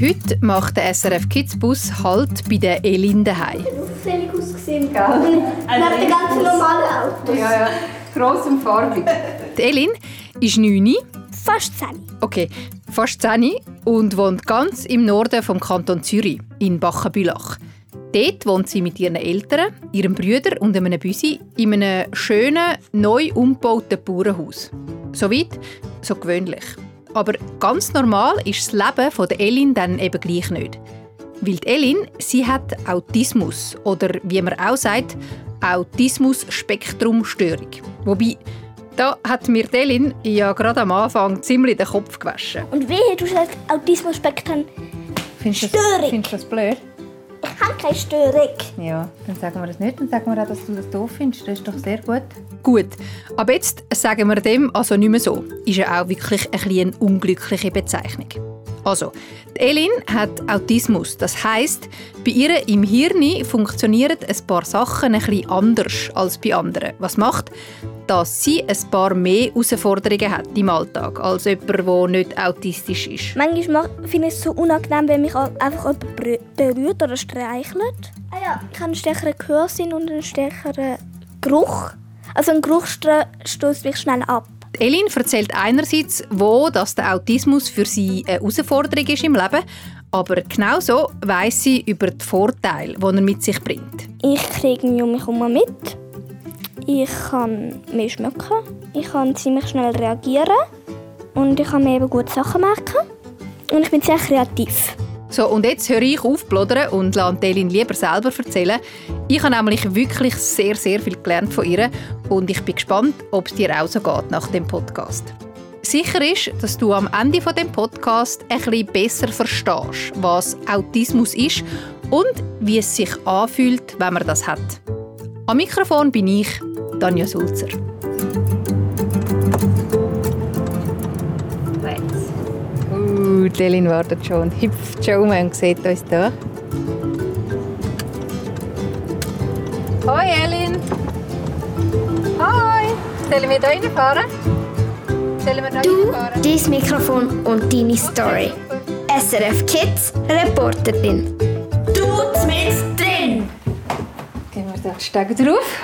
Heute macht der SRF Kids Bus Halt bei der Elin daheim. auffällig ausgesehen, gell? Neben den ganzen normalen Autos. Ja, ja, gross und farbig. Die Elin ist 9, Fast 10. okay, fast 10 und wohnt ganz im Norden vom Kanton Zürich, in Bachenbülach. Dort wohnt sie mit ihren Eltern, ihrem Brüder und einem Büsi in einem schönen, neu umgebauten Bauernhaus. Soweit, so gewöhnlich. Aber ganz normal ist das Leben von der Elin dann eben gleich nicht. Weil die Elin, sie hat Autismus oder wie man auch sagt, Autismus-Spektrum-Störung. Wobei, da hat mir Elin ja gerade am Anfang ziemlich den Kopf gewaschen. Und wehe, du sagst Autismus-Spektrum. Findest du Störung. das, findest du das blöd? Ich habe keine Störung. Ja, dann sagen wir das nicht. Dann sagen wir auch, dass du das doof findest. Das ist doch sehr gut. Gut, aber jetzt sagen wir dem also nicht mehr so. Ist ja auch wirklich ein bisschen eine unglückliche Bezeichnung. Also, die Elin hat Autismus. Das heißt, bei ihr im Hirn funktionieren ein paar Sachen ein bisschen anders als bei anderen. Was macht, dass sie ein paar mehr Herausforderungen hat im Alltag als jemand, der nicht autistisch ist. Manchmal finde ich es so unangenehm, wenn mich einfach jemand berü- berührt oder streichelt. Ah ja. Ich habe einen stärkeren Gehörsinn und einen stärkeren Geruch. Also ein Geruch stößt mich schnell ab. Elin erzählt einerseits, wo dass der Autismus für sie eine Herausforderung ist im Leben, aber genauso weiss sie über die Vorteile, die er mit sich bringt. Ich kriege mich um mich herum mit. Ich kann mehr schmecken. Ich kann ziemlich schnell reagieren. Und ich kann mir eben gute Sachen merken. Und ich bin sehr kreativ. So, und jetzt höre ich auf und lasse Elin lieber selber erzählen. Ich habe nämlich wirklich sehr, sehr viel gelernt von ihr und ich bin gespannt, ob es dir auch so geht nach dem Podcast. Sicher ist, dass du am Ende von dem Podcast ein bisschen besser verstehst, was Autismus ist und wie es sich anfühlt, wenn man das hat. Am Mikrofon bin ich, Tanja Sulzer. Uh, die Elin wartet schon hüpft schon um und sieht uns hier. Hoi Elin! Hoi! Sollen wir hier reinfahren? Sollen wir hier reinfahren? Dein Mikrofon und deine Story. SRF Kids Reporterin. Du mit drin! Gehen wir da Stege drauf.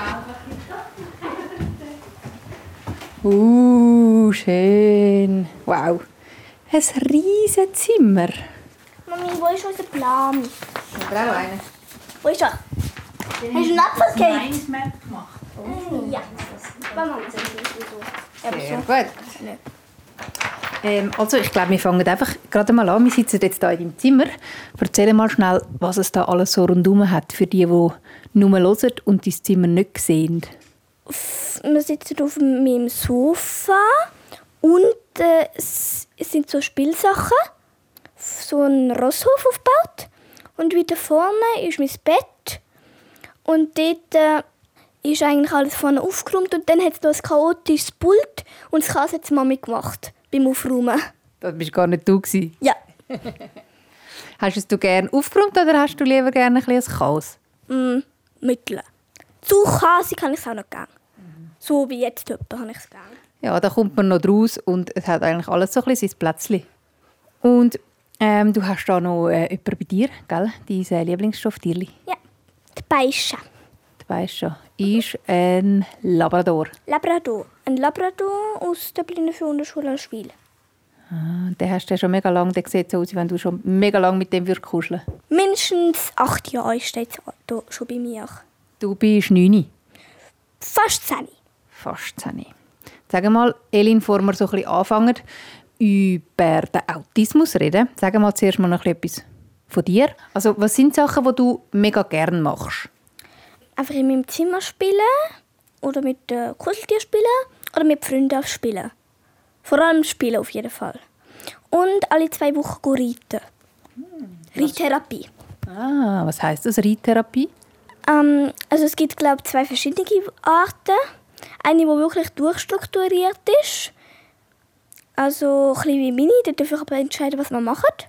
Uh, schön. Wow. Ein riesiges Zimmer. Mami, wo ist unser Plan? Ich brauche einen. Wo ist er? Hast du einen Apfelcake? Ja. Mama, Sehr gut. Ähm, also ich glaube, wir fangen einfach gerade mal an. Wir sitzen jetzt hier in deinem Zimmer. Erzähl mal schnell, was es da alles so rundherum hat, für die, die nur hören und dein Zimmer nicht sehen. Wir sitzen auf meinem Sofa und äh, es sind so Spielsachen. So ein Rosshof aufgebaut. Und weiter vorne ist mein Bett. Und dort äh, ist eigentlich alles vorne aufgeräumt. Und dann hat es noch ein chaotisches Pult. Und das Chaos hat die Mami gemacht beim Aufräumen. Das bist gar nicht du gewesen. Ja, Hast du es du gerne aufgeräumt oder hast du lieber gerne ein bisschen Chaos? mm, mittel. Zu chaosig kann ich es auch noch gerne. So wie jetzt etwa habe ich es gerne. Ja, da kommt man noch draus und es hat eigentlich alles so ein bisschen sein Plätzchen. Und ähm, du hast da noch äh, jemanden bei dir, gell? Dein äh, Lieblingsstofftierli. Ja, die Beischen. Du weißt schon, ist ein Labrador. Labrador. Ein Labrador aus der Blinden für Unterschule Schwil. Ah, Den hast du ja schon mega lange. Der sieht so aus, wenn du schon mega lange mit dem würdest kuscheln Mindestens acht Jahre steht es schon bei mir. Du bist 9, Fast zehn. fast 10. Sag mal, Elin, bevor wir so ein bisschen anfangen, über den Autismus reden, sag mal zuerst mal noch etwas von dir. Also, was sind Sachen, die du mega gerne machst? Einfach in meinem Zimmer spielen oder mit äh, Kuscheltier spielen oder mit Freunden spielen. Vor allem spielen auf jeden Fall. Und alle zwei Wochen reiten. Reittherapie. Ah, was heißt das, Reittherapie? Ähm, also es gibt glaube ich zwei verschiedene Arten. Eine, die wirklich durchstrukturiert ist. Also ein bisschen wie meine, da darf ich aber entscheiden, was man macht.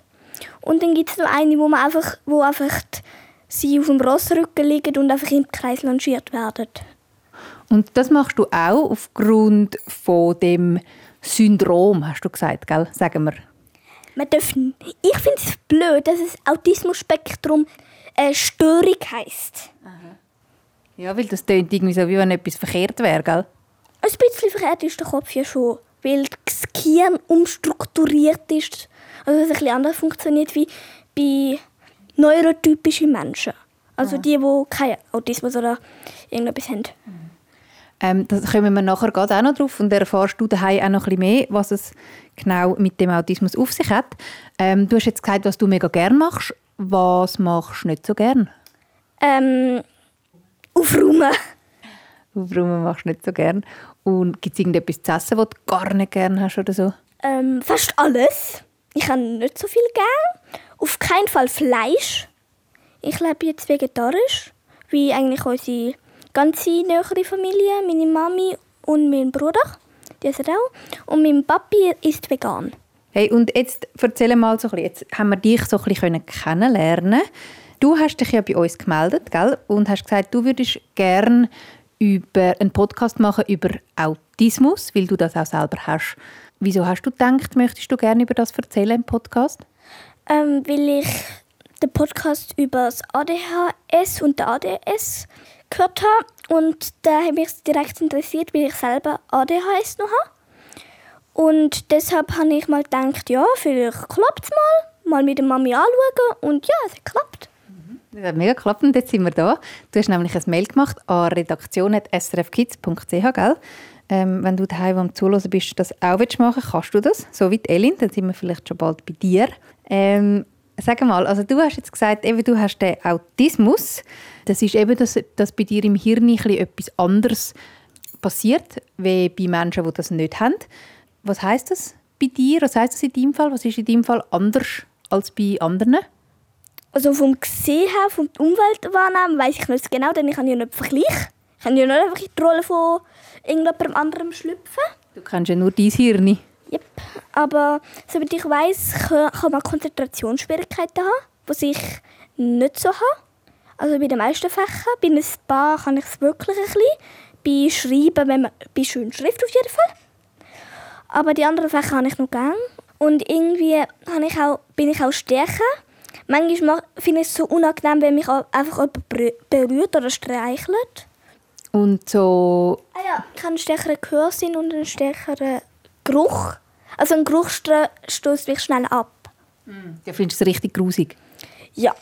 Und dann gibt es noch eine, wo man einfach, wo einfach die- sie auf dem Rossrücken liegen und einfach im Kreis longiert werden. Und das machst du auch aufgrund von dem Syndrom, hast du gesagt, gell? Sagen wir. man darf, ich finde es blöd, dass es Autismus-Spektrum äh, Störung heisst. Ja, weil das klingt irgendwie so, wie wenn etwas verkehrt wäre, gell? Ein bisschen verkehrt ist der Kopf ja schon, weil das Gehirn umstrukturiert ist. Also dass es ein bisschen anders funktioniert wie bei neurotypischen Menschen. Also die, die keinen Autismus oder irgendetwas haben. Ähm, da kommen wir nachher gerade auch noch drauf und erfährst du daheim auch noch ein bisschen mehr, was es genau mit dem Autismus auf sich hat. Ähm, du hast jetzt gesagt, was du mega gerne machst. Was machst du nicht so gern? Ähm, aufräumen. Aufräumen machst du nicht so gern. Und gibt es irgendetwas zu essen, was du gar nicht gern hast oder so? Ähm, fast alles. Ich habe nicht so viel gern. Auf keinen Fall Fleisch. Ich lebe jetzt vegetarisch, wie eigentlich unsere ganze nähere Familie, meine Mami und mein Bruder. Die essen auch. Und mein Papi ist vegan. Hey, und jetzt erzähl mal so ein bisschen, jetzt haben wir dich so ein bisschen kennenlernen Du hast dich ja bei uns gemeldet, gell? Und hast gesagt, du würdest gerne über einen Podcast machen über Autismus, weil du das auch selber hast. Wieso hast du gedacht, möchtest du gerne über das erzählen im Podcast? Ähm, weil ich den Podcast über das ADHS und der ADS gehört habe und da hat mich direkt interessiert, weil ich selber ADHS noch habe. Und deshalb habe ich mal gedacht, ja, vielleicht klappt es mal. Mal mit der Mami anschauen und ja, es hat geklappt. Das hat mega geklappt und jetzt sind wir da. Du hast nämlich ein Mail gemacht an redaktion.srfkids.ch, gell? Ähm, wenn du daheim am Zuhören bist, das auch willst machen kannst du das, so wie Elin, dann sind wir vielleicht schon bald bei dir. Ähm, sag mal, also du hast jetzt gesagt, eben, du hast den Autismus. Das ist eben, dass, dass bei dir im Hirn etwas anderes passiert, wie bei Menschen, die das nicht haben. Was heißt das bei dir? Was heißt das in deinem Fall? Was ist in deinem Fall anders als bei anderen? Also vom Gesehen her, vom Umweltwahrnehmen, weiß ich nicht genau, denn ich kann ja nicht vergleichen. Ich kann ja nicht einfach in die Rolle von irgendjemand anderem schlüpfen. Du kennst ja nur dein Hirn. Yep. Aber soweit ich weiß, kann man Konzentrationsschwierigkeiten haben, was ich nicht so habe. Also bei den meisten Fächern. Bei ein paar kann ich es wirklich ein bisschen. Bei Schreiben, wenn man, bei schöner Schrift auf jeden Fall. Aber die anderen Fächer habe ich noch gern. Und irgendwie habe ich auch, bin ich auch stärker. Manchmal finde ich es so unangenehm, wenn mich einfach jemand berührt oder streichelt. Und so... Ah ja, ich habe einen stärkeren Gehörsinn und einen stärkeren Geruch. Also ein Geruch stößt mich schnell ab. Mm. Ja, findest du es richtig grusig? Ja.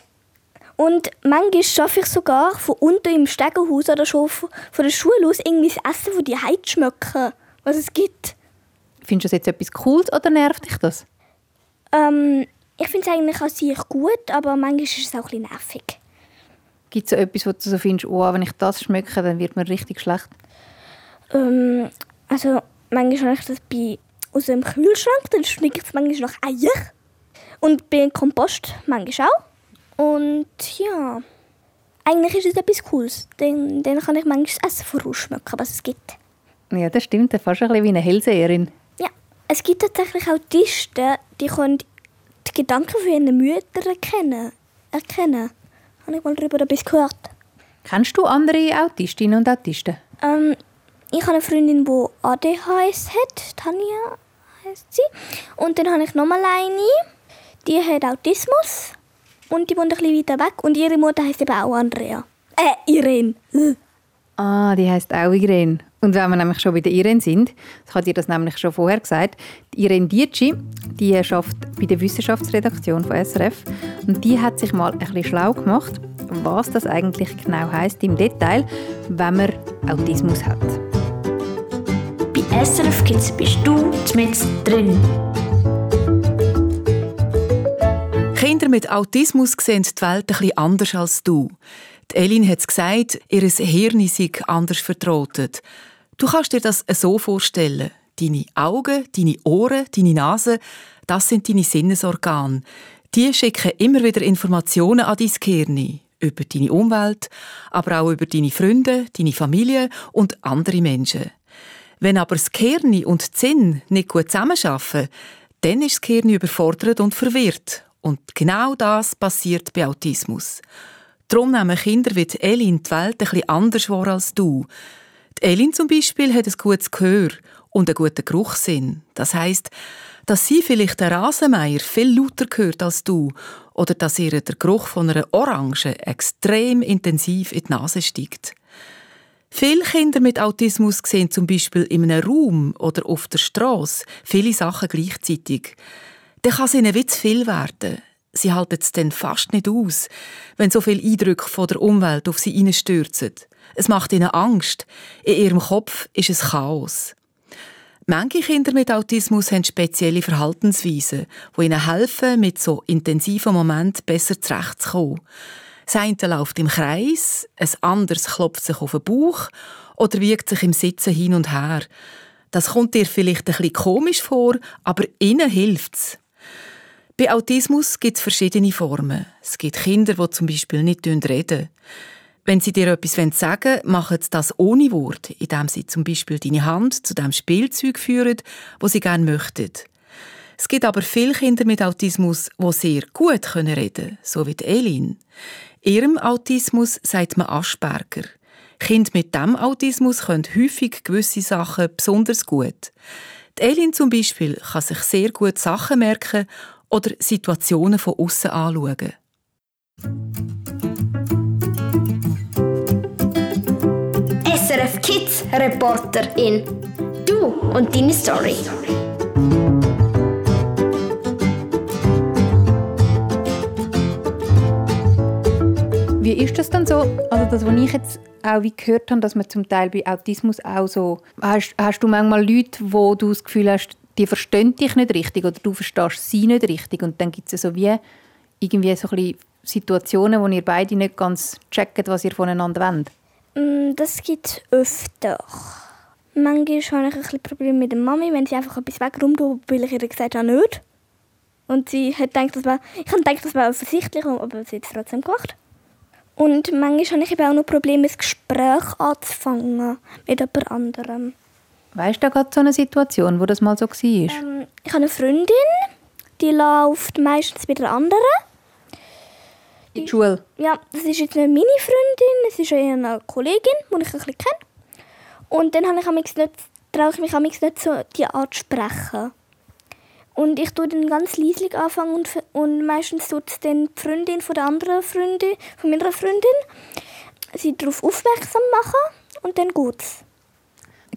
Und manchmal schaffe ich sogar von unten im Stegenhaus oder schon von der Schule aus irgendwie das Essen von die Heid schmecken, was es gibt. Findest du das jetzt etwas Cooles oder nervt dich das? Ähm, ich finde es eigentlich an sich gut, aber manchmal ist es auch ein bisschen nervig. Gibt es so etwas, wo du so findest, oh, wenn ich das schmecke, dann wird mir richtig schlecht? Ähm, also manchmal ich das bei, aus dem Kühlschrank, dann schmeckt es manchmal nach Eier. Und bei Kompost manchmal auch. Und ja, eigentlich ist es etwas Cooles. Dann, dann kann ich manchmal das Essen vorausschmecken, was es gibt. Ja, das stimmt. Fast ein bisschen wie eine Hellseherin. Ja, es gibt tatsächlich Autisten, die können die Gedanken von ihren Müttern erkennen. erkennen. Habe ich mal darüber etwas gehört. Kennst du andere Autistinnen und Autisten? Ähm, ich habe eine Freundin, die ADHS hat. Tanja heißt sie. Und dann habe ich nochmal eine, die hat Autismus. Und die wohnt ein bisschen weiter weg. Und ihre Mutter heißt eben auch Andrea. Äh, Irene. Ah, die heißt auch Irene. Und wenn wir nämlich schon bei der Irene sind, das hat ihr das nämlich schon vorher gesagt, die Irene Dietschi, die arbeitet bei der Wissenschaftsredaktion von SRF und die hat sich mal ein bisschen schlau gemacht, was das eigentlich genau heißt im Detail, wenn man Autismus hat. Bei SRF Kids bist du mit drin. Kinder mit Autismus sehen die Welt ein bisschen anders als du. Die Elin hat es gesagt, ihr Hirn sei anders vertrotet. Du kannst dir das so vorstellen. Deine Augen, deine Ohren, deine Nase, das sind deine Sinnesorgane. Die schicken immer wieder Informationen an dein Gehirn über deine Umwelt, aber auch über deine Freunde, deine Familie und andere Menschen. Wenn aber das Gehirn und die Sinn nicht gut zusammenarbeiten, dann ist das Gehirn überfordert und verwirrt. Und genau das passiert bei Autismus. Darum nehmen Kinder wie Elin die Welt bisschen anders vor als du. Die Elin zum Beispiel hat ein gutes Gehör und einen guten Geruchssinn. Das heißt, Dass sie vielleicht den Rasenmeier viel lauter hört als du oder dass ihr der Geruch von einer Orange extrem intensiv in die Nase steigt. Viele Kinder mit Autismus sehen zum Beispiel in einem Raum oder auf der Straße viele Sachen gleichzeitig. Dann kann es ihnen wie zu viel werden. Sie halten es dann fast nicht aus, wenn so viele Eindrücke von der Umwelt auf sie hineinstürzen. Es macht ihnen Angst. In ihrem Kopf ist es Chaos. Manche Kinder mit Autismus haben spezielle Verhaltensweisen, die ihnen helfen, mit so intensiven Momenten besser zurechtzukommen. Das eine läuft im Kreis, ein anderes klopft sich auf den Bauch oder wiegt sich im Sitzen hin und her. Das kommt dir vielleicht ein bisschen komisch vor, aber ihnen hilft's. Bei Autismus gibt es verschiedene Formen. Es gibt Kinder, die zum Beispiel nicht reden. Wenn sie dir etwas sagen wollen, machen sie das ohne Wort, indem sie zum Beispiel deine Hand zu dem Spielzeug führen, wo sie gerne möchten. Es gibt aber viele Kinder mit Autismus, die sehr gut reden können, so wie Elin. Ihrem Autismus sagt man Asperger. Kinder mit diesem Autismus können häufig gewisse Sachen besonders gut. Die Elin zum Beispiel kann sich sehr gut Sachen merken oder Situationen von außen anschauen. SRF Kids Reporterin. Du und deine Story. Wie ist das dann so? Also das, was ich jetzt auch wie gehört habe, dass man zum Teil bei Autismus auch so... Hast, hast du manchmal Leute, wo du das Gefühl hast, die verstehen dich nicht richtig oder du verstehst sie nicht richtig und dann gibt es so wie irgendwie so ein Situationen, wo ihr beide nicht ganz checkt, was ihr voneinander wollt? Mm, das gibt es öfter. Manchmal habe ich ein bisschen Probleme mit der Mami, wenn sie einfach etwas wegrumtut, weil ich ihr gesagt habe, nicht. Und sie hat gedacht, das war, ich habe gedacht, das war offensichtlich, aber sie hat es trotzdem gemacht. Und manchmal habe ich eben auch noch Probleme, ein Gespräch anzufangen mit jemand anderem. Weißt du gerade so eine Situation, wo das mal so war? Ähm, ich habe eine Freundin, die läuft meistens bei der anderen. In die Schule? Ja, das ist jetzt nicht meine Freundin, es ist eher eine Kollegin, die ich ein bisschen kenne. Und dann habe ich nicht, traue ich mich nicht so, die anzusprechen. Und ich tue dann ganz leislich anfangen und, und meistens tut es dann die Freundin von der anderen Freundin, von meiner Freundin, sie darauf aufmerksam machen und dann geht's.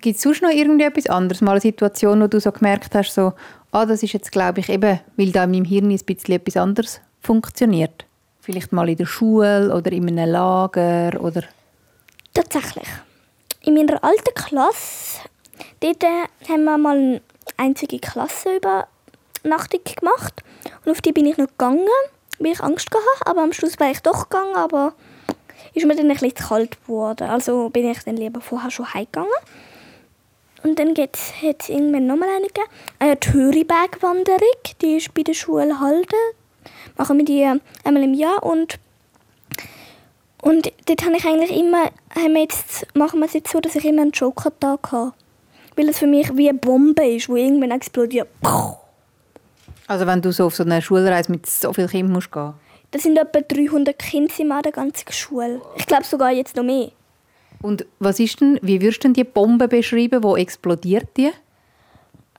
Gibt es sonst noch irgendetwas anderes? Mal eine Situation, wo du so gemerkt hast, so, ah, das ist jetzt, glaube ich, eben, weil da in meinem Hirn ein bisschen etwas anderes funktioniert? Vielleicht mal in der Schule oder in einem Lager oder... Tatsächlich. In meiner alten Klasse, dort haben wir mal eine einzige Klassenübernachtung gemacht. Und auf die bin ich noch gegangen, weil ich Angst hatte. Aber am Schluss bin ich doch gegangen, aber ist mir dann ein bisschen zu kalt geworden. Also bin ich dann lieber vorher schon heimgegangen. Und dann hat es irgendwann nochmal eine gegeben. Eine Thüriberg-Wanderung, die ist bei der Schule Halden. Machen wir die äh, einmal im Jahr und und dort habe ich eigentlich immer, haben wir jetzt, machen wir es jetzt so, dass ich immer einen Joker-Tag habe. Weil es für mich wie eine Bombe ist, die irgendwann explodiert. Also wenn du so auf so einer Schulreise mit so vielen Kindern musst gehen? Das sind etwa 300 Kinder in der ganzen Schule. Ich glaube sogar jetzt noch mehr. Und was ist denn, wie würdest du denn die Bombe beschreiben, wo explodiert die?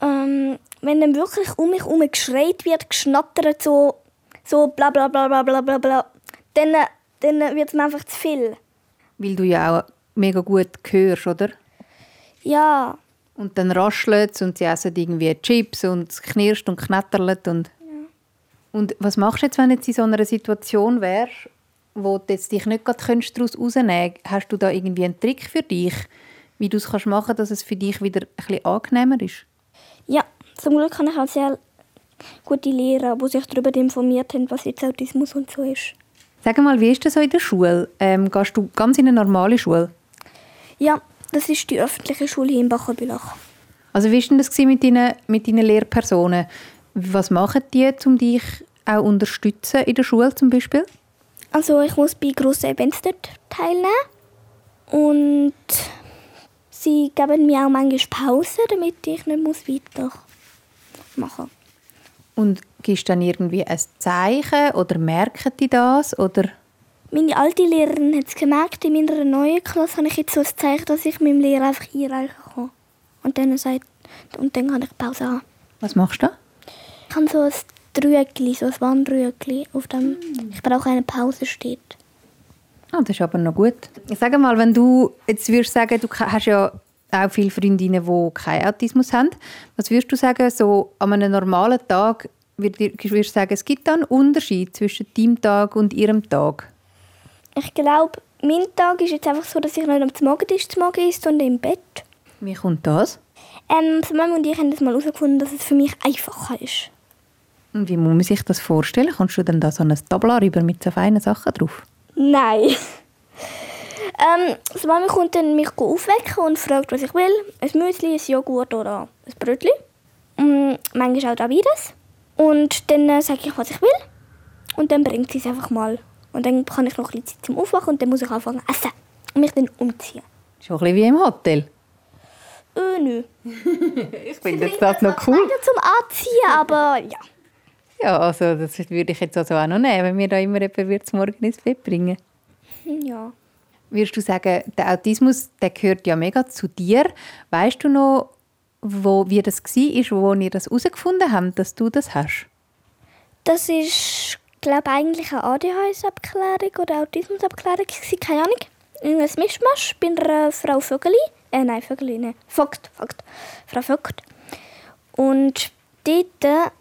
Ähm, wenn dann wirklich um mich herum geschreit wird, geschnattert, so, so bla bla bla bla bla bla bla, dann, dann wird es mir einfach zu viel. Weil du ja auch mega gut hörst, oder? Ja. Und dann raschelt es und sie essen irgendwie Chips und es knirscht und knattert und... Ja. Und was machst du jetzt, wenn du jetzt in so einer Situation wärst wo du jetzt dich nicht daraus rausnehmen kannst, hast du da irgendwie einen Trick für dich, wie du es machen kannst, dass es für dich wieder ein bisschen angenehmer ist? Ja, zum Glück habe ich auch sehr gute Lehrer, die sich darüber informiert haben, was jetzt Autismus und so ist. Sag mal, wie ist das so in der Schule? Ähm, gehst du ganz in eine normale Schule? Ja, das ist die öffentliche Schule hier in Bachabülach. Also wie war denn das mit deinen, mit deinen Lehrpersonen? Was machen die, um dich auch unterstützen in der Schule zum Beispiel? Also ich muss bei grossen Events dort teilnehmen. Und sie geben mir auch manchmal Pause, damit ich nicht muss weitermachen muss. Und gibst du dann irgendwie ein Zeichen oder merken die das? Oder? Meine alte Lehrerin hat es gemerkt. In meiner neuen Klasse habe ich jetzt so ein Zeichen, dass ich meinem Lehrer einfach einreichen kann. Und dann, sagt, und dann kann ich Pause haben. Was machst du? Ich habe so ein Rüegli, so ein Warnrüegli, auf dem mm. ich brauche eine Pause steht. Ah, das ist aber noch gut. Sag mal, wenn du jetzt würdest sagen, du hast ja auch viele Freundinnen, die keinen Autismus haben. Was würdest du sagen, so an einem normalen Tag, würdest du sagen, es gibt da einen Unterschied zwischen deinem Tag und ihrem Tag? Ich glaube, mein Tag ist jetzt einfach so, dass ich nicht am Morgentisch zu Morgen ist, sondern im Bett. Wie kommt das? Ähm, Mama und ich haben das mal herausgefunden, dass es für mich einfacher ist. Und wie muss man sich das vorstellen? Kannst du dann da so ein Tablar über mit so feinen Sachen drauf? Nein. ähm, die Mama kommt dann mich aufwecken und fragt, was ich will. Ein Müsli, ein Joghurt oder ein Brötchen. Und manchmal auch beides. Und dann äh, sage ich, was ich will. Und dann bringt sie es einfach mal. Und dann kann ich noch ein bisschen Zeit zum Aufwachen und dann muss ich anfangen zu essen und mich dann umziehen. Schon ein bisschen wie im Hotel. Äh, nö. ich finde das, das noch cool. zum Anziehen, aber ja. Ja, also das würde ich jetzt also auch noch nehmen, wenn wir da immer jemand zum Morgen ins Bett bringen. Ja. Würdest du sagen, der Autismus der gehört ja mega zu dir. Weißt du noch, wo, wie das war, wo ihr das herausgefunden habt, dass du das hast? Das ist, glaube eigentlich eine ADHS-Abklärung oder Autismus-Abklärung. Keine Ahnung. Irgendwas Mischmasch bei einer Frau Vögeli. Äh, nein, Vögeli, nein. Vogt, Vogt. Frau Vogt. Und dort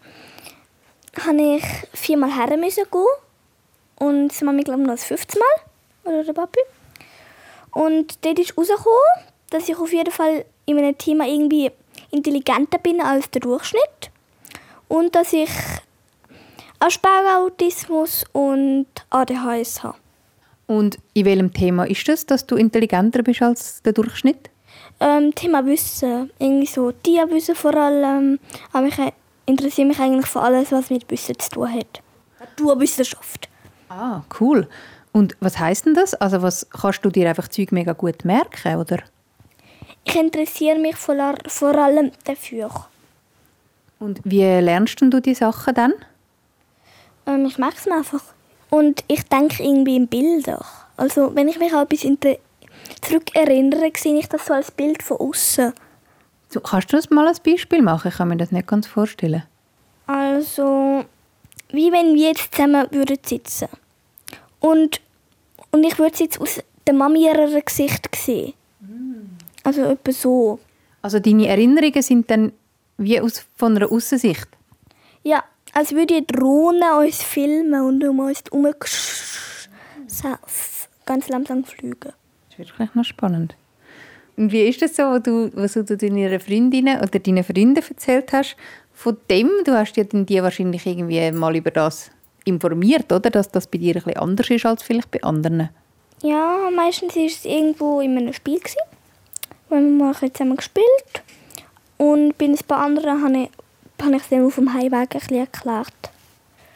musste ich viermal her müssen gehen. Und sie Mami, glaube ich, noch das fünfte Mal. Oder der Papi. Und dort ist herausgekommen, dass ich auf jeden Fall in meinem Thema irgendwie intelligenter bin als der Durchschnitt. Und dass ich Asperger-Autismus und ADHS habe. Und in welchem Thema ist das, dass du intelligenter bist als der Durchschnitt? Ähm, Thema Wissen. Irgendwie so Tierwissen vor allem. Aber ich interessiere mich eigentlich für alles, was mit Wissen zu tun hat. Naturwissenschaft. Ah, cool. Und was heißt denn das? Also was kannst du dir einfach Zeug mega gut merken, oder? Ich interessiere mich vor, vor allem dafür. Und wie lernst du die Sachen dann? Ähm, ich mache es einfach. Und ich denke irgendwie in Bildern. Also wenn ich mich an etwas zurückerinnere, sehe ich das so als Bild von außen. So, kannst du das mal als Beispiel machen? Ich kann mir das nicht ganz vorstellen. Also, wie wenn wir jetzt zusammen würden sitzen und, und ich würde es jetzt aus der Mami ihrer Gesicht sehen. Also etwa so. Also deine Erinnerungen sind dann wie aus, von einer Aussicht? Ja, als würde die Drohne uns filmen und um uns herum ganz langsam fliegen. Das ist wirklich noch spannend. Und wie ist das so, was du, was du deiner Freundinnen oder deinen Freunden erzählt hast? Von dem, du hast ja dann die wahrscheinlich irgendwie mal über das informiert, oder? Dass das bei dir ein bisschen anders ist als vielleicht bei anderen. Ja, meistens war es irgendwo in einem Spiel. Gewesen. Wir haben mal zusammen gespielt. Und bei ein paar anderen habe ich, habe ich es dann auf dem Heimweg ein bisschen erklärt.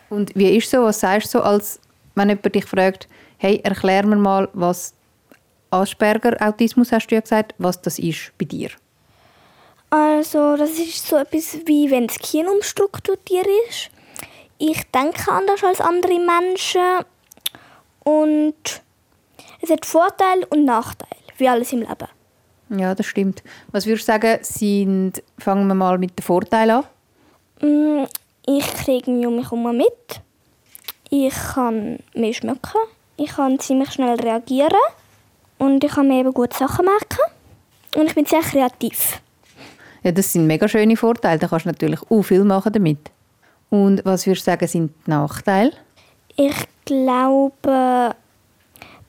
Und wie ist so, was sagst du so, als wenn jemand dich fragt, hey, erklär mir mal, was Asperger-Autismus hast du ja gesagt, was das ist bei dir? Also, das ist so etwas wie wenn das Gehirn umstrukturiert ist. Ich denke anders als andere Menschen und es hat Vorteile und Nachteile, wie alles im Leben. Ja, das stimmt. Was würdest du sagen, sind, fangen wir mal mit den Vorteilen an? Mm, ich kriege mich um mich herum mit. Ich kann mehr schmecken. Ich kann ziemlich schnell reagieren. Und ich kann mir eben gute Sachen merken. Und ich bin sehr kreativ. Ja, das sind mega schöne Vorteile. Da kannst du natürlich auch viel machen damit. Und was würdest du sagen, sind die Nachteile? Ich glaube,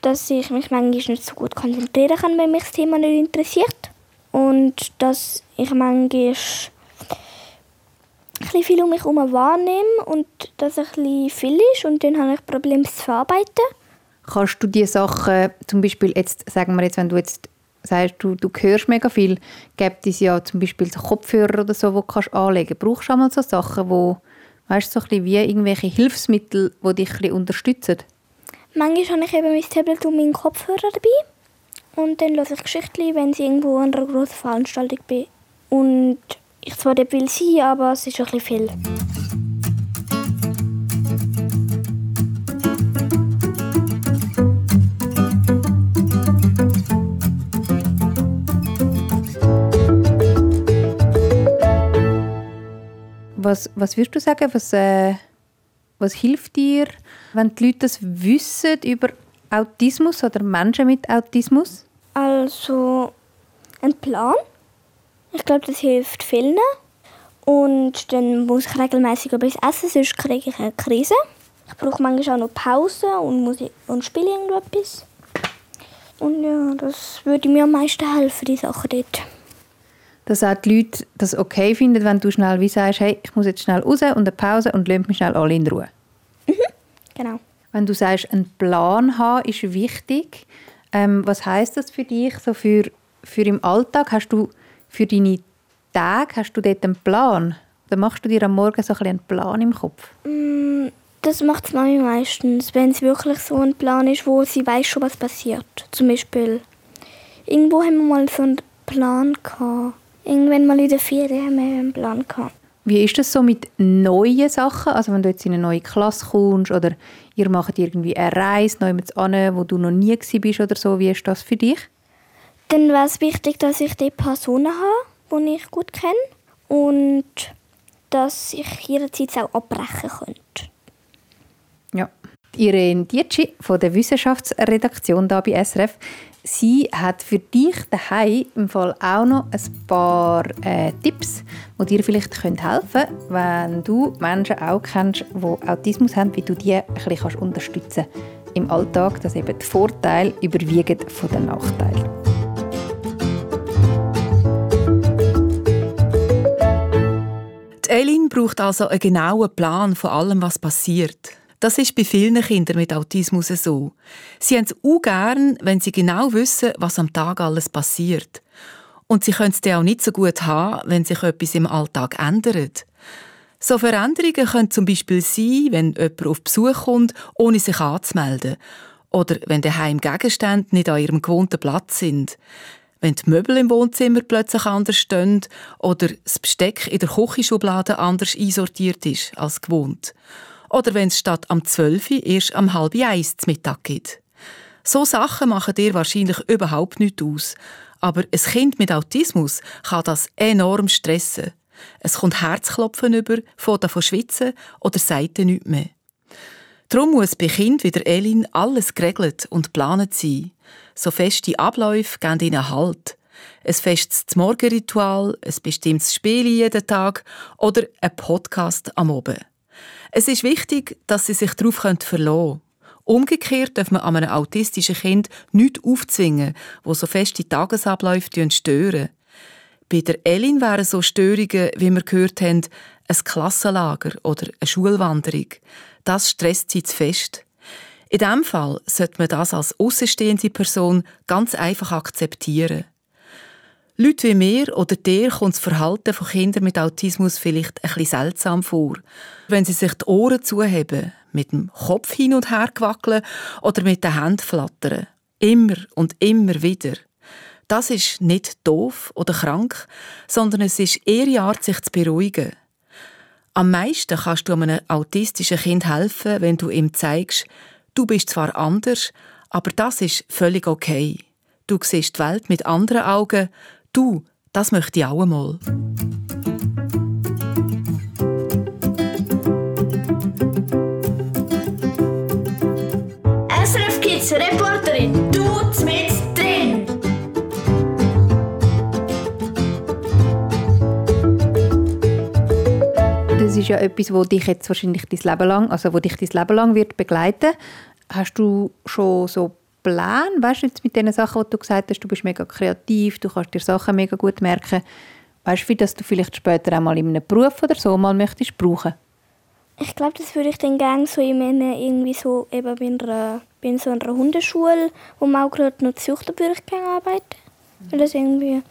dass ich mich manchmal nicht so gut konzentrieren kann, wenn mich das Thema nicht interessiert. Und dass ich manchmal ein viel um mich herum wahrnehme und dass es ein viel ist und dann habe ich Probleme zu verarbeiten kannst du die Sachen, zum Beispiel jetzt, sagen wir jetzt, wenn du jetzt sagst, du, du hörst mega viel, gibt es ja zum Beispiel so Kopfhörer oder so, die kannst anlegen. Brauchst du einmal so Sachen, wo, weißt du, so ein wie irgendwelche Hilfsmittel, die dich ein unterstützen? Manchmal habe ich eben mein Tablet und meinen Kopfhörer dabei. Und dann höre ich Geschichten, wenn ich irgendwo an einer grossen Veranstaltung bin. Und ich zwar dort will sein, aber es ist ein bisschen viel. Was, was würdest du sagen, was, äh, was hilft dir, wenn die Leute das wissen über Autismus oder Menschen mit Autismus? Also ein Plan. Ich glaube, das hilft vielen. Und dann muss ich regelmäßig etwas essen, sonst kriege ich eine Krise. Ich brauche manchmal auch noch Pause und, und spiele irgendetwas. Und ja, das würde mir am meisten helfen, die Sachen dort. Dass auch die Leute das okay finden, wenn du schnell wie sagst, hey, ich muss jetzt schnell raus und eine Pause und lass mich schnell alle in Ruhe. Mhm, genau. Wenn du sagst, einen Plan haben ist wichtig, ähm, was heißt das für dich, so für, für im Alltag? Hast du für deine Tage, hast du dort einen Plan? Oder machst du dir am Morgen so ein einen Plan im Kopf? Mm, das macht es Mami meistens, wenn es wirklich so ein Plan ist, wo sie weiß schon, was passiert. Zum Beispiel, irgendwo haben wir mal so einen Plan gehabt. Irgendwann mal in der Ferien einen Plan gehabt. Wie ist das so mit neuen Sachen? Also wenn du jetzt in eine neue Klasse kommst oder ihr macht irgendwie eine Reise neu an, wo du noch nie bist oder so, wie ist das für dich? Dann wäre es wichtig, dass ich die Personen habe, die ich gut kenne und dass ich jederzeit auch abbrechen könnte. Ja. Irene Dietschi von der Wissenschaftsredaktion da bei SRF. Sie hat für dich daheim im Fall auch noch ein paar äh, Tipps, die dir vielleicht helfen können, wenn du Menschen auch kennst, die Autismus haben, wie du die ein bisschen unterstützen kannst im Alltag, dass eben die Vorteile überwiegen von den Nachteilen. Die Eileen braucht also einen genauen Plan von allem, was passiert. Das ist bei vielen Kindern mit Autismus so. Sie haben es auch gern, wenn sie genau wissen, was am Tag alles passiert. Und sie können es dann auch nicht so gut haben, wenn sich etwas im Alltag ändert. So Veränderungen können zum Beispiel sein, wenn jemand auf Besuch kommt, ohne sich anzumelden. Oder wenn daheim Gegenstände nicht an ihrem gewohnten Platz sind. Wenn die Möbel im Wohnzimmer plötzlich anders stehen oder das Besteck in der Küchenschublade anders einsortiert ist als gewohnt oder wenn es statt am 12 Uhr erst am halb eins zum Mittag gibt. So Sachen machen dir wahrscheinlich überhaupt nicht aus. Aber ein Kind mit Autismus kann das enorm stressen. Es kommt Herzklopfen über, fängt von schwitzen oder sagt nichts mehr. Darum muss bei Kind wie der Elin alles geregelt und geplant sein. So feste Abläufe geben ihnen Halt. Ein festes Morgenritual, ein bestimmtes Spiel jeden Tag oder ein Podcast am Abend. Es ist wichtig, dass sie sich darauf verlassen können. Umgekehrt darf man einem autistischen Kind nichts aufzwingen, wo so feste Tagesabläufe stören. Bei der Elin wären so Störungen, wie wir gehört haben, ein Klassenlager oder eine Schulwanderung. Das stresst sie zu fest. In diesem Fall sollte man das als außenstehende Person ganz einfach akzeptieren. Leute wie mir oder dir kommt das Verhalten von Kindern mit Autismus vielleicht bisschen seltsam vor. Wenn sie sich die Ohren zuheben, mit dem Kopf hin und her wackeln oder mit den Händen flattern. Immer und immer wieder. Das ist nicht doof oder krank, sondern es ist ihre Art, sich zu beruhigen. Am meisten kannst du einem autistischen Kind helfen, wenn du ihm zeigst, du bist zwar anders, aber das ist völlig okay. Du siehst die Welt mit anderen Augen, Du, das möchte ich auch einmal. SRF Kids Reporterin, du mit drin! Das ist ja etwas, wo dich jetzt wahrscheinlich dein Leben lang, also wo dich dein Leben lang wird begleiten. Hast du schon so Plan? Weißt du jetzt mit den Sachen, die du gesagt hast, du bist mega kreativ, du kannst dir Sachen mega gut merken. Weißt du, wie dass du vielleicht später auch mal in einem Beruf oder so mal möchtest brauchen? Ich glaube, das würde ich dann gerne so in einer, irgendwie so eben bei einer, bei so einer Hundeschule, wo man auch gerade noch Zucht würde ich arbeiten. Weil das irgendwie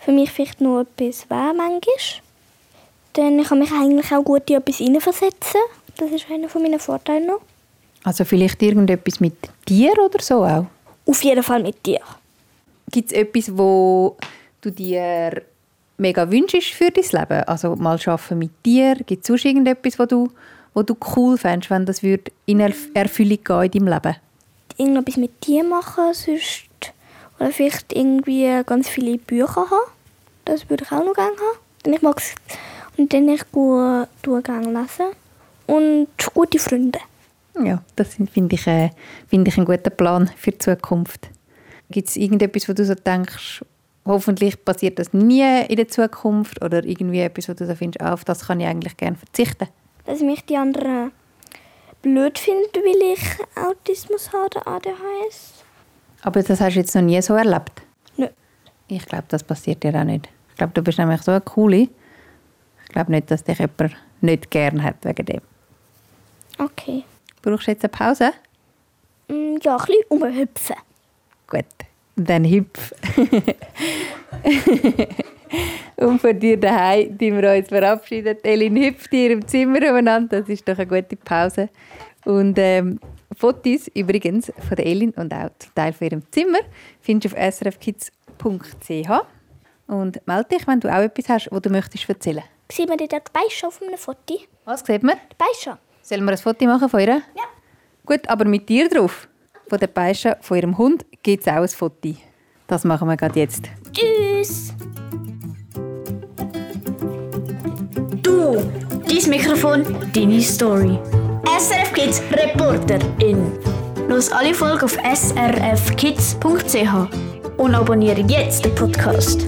für mich vielleicht noch etwas wäre manchmal. Dann kann ich mich eigentlich auch gut in etwas hineinversetzen. Das ist einer meiner Vorteile noch. Also vielleicht irgendetwas mit dir oder so auch? Auf jeden Fall mit dir. Gibt es etwas, wo du dir mega wünschst für dein Leben? Also mal arbeiten mit dir? Gibt es sonst irgendetwas, wo du, wo du cool fändest, wenn das würde in Erfüllung gehen in deinem Leben? Irgendetwas mit dir machen, sonst oder vielleicht irgendwie ganz viele Bücher haben. Das würde ich auch noch gerne haben. Denn ich mag es Und dann ich gut Durchgang lesen. Und gute Freunde. Ja, das finde ich, äh, find ich einen guten Plan für die Zukunft. Gibt es irgendetwas, wo du so denkst, hoffentlich passiert das nie in der Zukunft oder irgendwie etwas, wo du so findest, auf das kann ich eigentlich gerne verzichten? Dass mich die anderen blöd finden, weil ich Autismus habe oder ADHS. Aber das hast du jetzt noch nie so erlebt? Nein. Ich glaube, das passiert dir auch nicht. Ich glaube, du bist nämlich so eine Coole. Ich glaube nicht, dass dich jemand nicht gern hat wegen dem. Okay. Brauchst du jetzt eine Pause? Mm, ja, ein bisschen umhüpfen. Gut, dann hüpf. Und von dir daheim, die wir uns verabschieden. Elin hüpft hier im Zimmer umeinander. Das ist doch eine gute Pause. Und ähm, Fotos übrigens von der Elin und auch zum Teil von ihrem Zimmer findest du auf srfkids.ch. Und melde dich, wenn du auch etwas hast, was du möchtest erzählen möchtest. Sieht man die Beine auf einem Foto? Was sieht man? Die Beine Sollen wir ein Foto machen von ihr? Ja. Gut, aber mit dir drauf. Von der Beine von ihrem Hund gibt es auch ein Foto. Das machen wir gerade jetzt. Tschüss! Du, dein Mikrofon, deine Story. SRF Kids Reporterin. Los alle Folgen auf srfkids.ch und abonniere jetzt den Podcast.